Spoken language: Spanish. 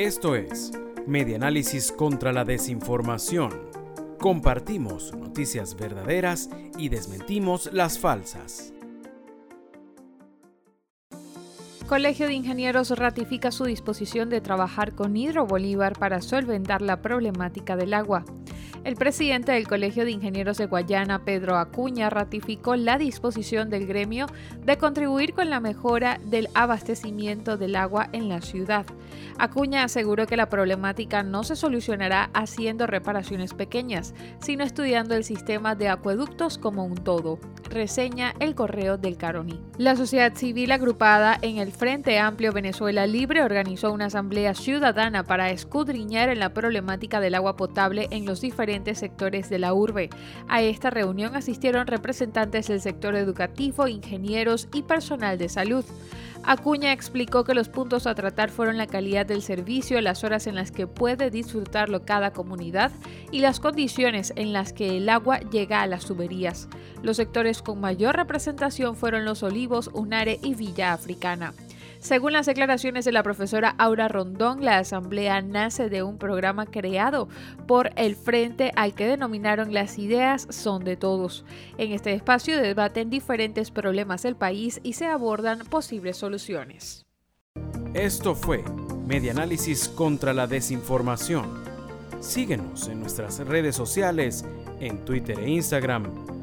Esto es Medianálisis contra la Desinformación. Compartimos noticias verdaderas y desmentimos las falsas. Colegio de Ingenieros ratifica su disposición de trabajar con Hidro Bolívar para solventar la problemática del agua. El presidente del Colegio de Ingenieros de Guayana, Pedro Acuña, ratificó la disposición del gremio de contribuir con la mejora del abastecimiento del agua en la ciudad. Acuña aseguró que la problemática no se solucionará haciendo reparaciones pequeñas, sino estudiando el sistema de acueductos como un todo. Reseña el correo del Caroní. La sociedad civil agrupada en el Frente Amplio Venezuela Libre organizó una asamblea ciudadana para escudriñar en la problemática del agua potable en los diferentes sectores de la urbe. A esta reunión asistieron representantes del sector educativo, ingenieros y personal de salud. Acuña explicó que los puntos a tratar fueron la calidad del servicio, las horas en las que puede disfrutarlo cada comunidad y las condiciones en las que el agua llega a las tuberías. Los sectores con mayor representación fueron Los Olivos, Unare y Villa Africana. Según las declaraciones de la profesora Aura Rondón, la asamblea nace de un programa creado por el frente al que denominaron Las ideas son de todos. En este espacio debaten diferentes problemas del país y se abordan posibles soluciones. Esto fue Medianálisis contra la Desinformación. Síguenos en nuestras redes sociales, en Twitter e Instagram